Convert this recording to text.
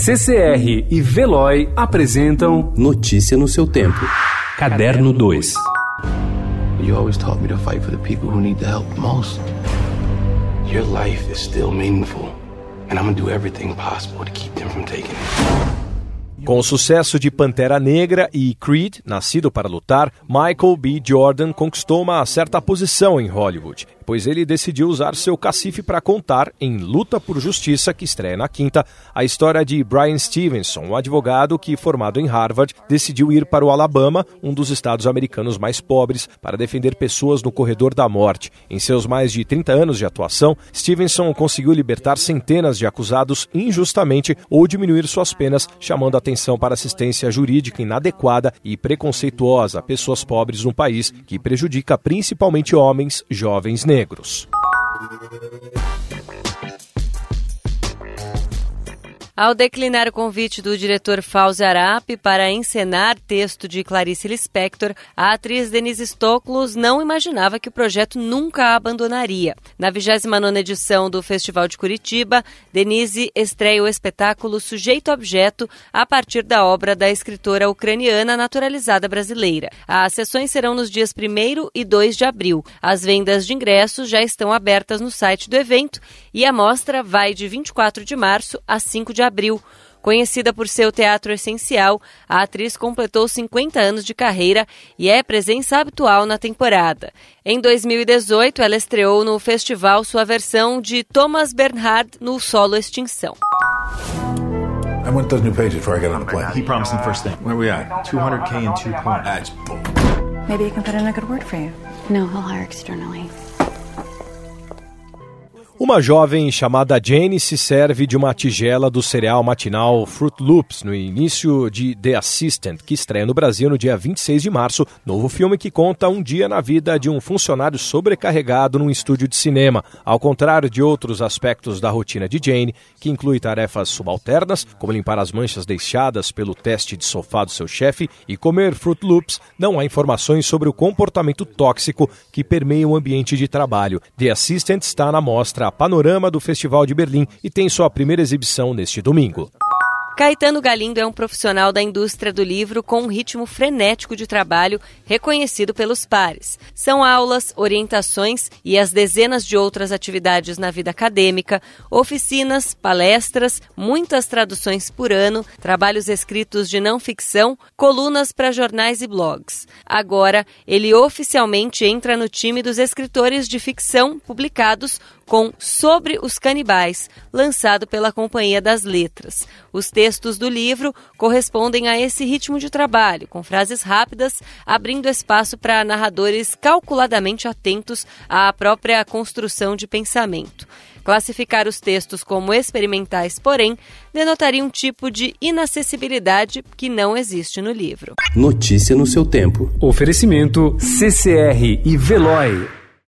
CCR e Veloy apresentam Notícia no seu tempo. Caderno 2. You always taught me to fight for the people who need the help most. Your life is still meaningful, and I'm gonna do everything possible to keep them from taking it. Com o sucesso de Pantera Negra e Creed, Nascido para Lutar, Michael B. Jordan conquistou uma certa posição em Hollywood pois ele decidiu usar seu cacife para contar, em Luta por Justiça, que estreia na quinta, a história de Brian Stevenson, um advogado que, formado em Harvard, decidiu ir para o Alabama, um dos estados americanos mais pobres, para defender pessoas no corredor da morte. Em seus mais de 30 anos de atuação, Stevenson conseguiu libertar centenas de acusados injustamente ou diminuir suas penas, chamando atenção para assistência jurídica inadequada e preconceituosa a pessoas pobres no país, que prejudica principalmente homens jovens negros negros. Ao declinar o convite do diretor Fauzi Arap para encenar texto de Clarice Lispector, a atriz Denise Stoklos não imaginava que o projeto nunca a abandonaria. Na 29ª edição do Festival de Curitiba, Denise estreia o espetáculo Sujeito Objeto a partir da obra da escritora ucraniana naturalizada brasileira. As sessões serão nos dias 1 e 2 de abril. As vendas de ingressos já estão abertas no site do evento e a mostra vai de 24 de março a 5 de abril. Conhecida por seu teatro essencial, a atriz completou 50 anos de carreira e é presença habitual na temporada. Em 2018, ela estreou no festival sua versão de Thomas Bernhard no solo Extinção. I want those new pages before I get on the plane. He promised them first thing. Where we at? 200k in two points. That's bull. Maybe you can put in a good word for you. No, he'll hire externally. Uma jovem chamada Jane se serve de uma tigela do cereal matinal Fruit Loops no início de The Assistant, que estreia no Brasil no dia 26 de março, novo filme que conta um dia na vida de um funcionário sobrecarregado num estúdio de cinema. Ao contrário de outros aspectos da rotina de Jane, que inclui tarefas subalternas, como limpar as manchas deixadas pelo teste de sofá do seu chefe e comer Fruit Loops, não há informações sobre o comportamento tóxico que permeia o ambiente de trabalho. The Assistant está na mostra Panorama do Festival de Berlim e tem sua primeira exibição neste domingo. Caetano Galindo é um profissional da indústria do livro com um ritmo frenético de trabalho reconhecido pelos pares. São aulas, orientações e as dezenas de outras atividades na vida acadêmica, oficinas, palestras, muitas traduções por ano, trabalhos escritos de não ficção, colunas para jornais e blogs. Agora, ele oficialmente entra no time dos escritores de ficção publicados com Sobre os Canibais, lançado pela Companhia das Letras. Os textos do livro correspondem a esse ritmo de trabalho, com frases rápidas, abrindo espaço para narradores calculadamente atentos à própria construção de pensamento. Classificar os textos como experimentais, porém, denotaria um tipo de inacessibilidade que não existe no livro. Notícia no seu tempo. Oferecimento CCR e Veloy.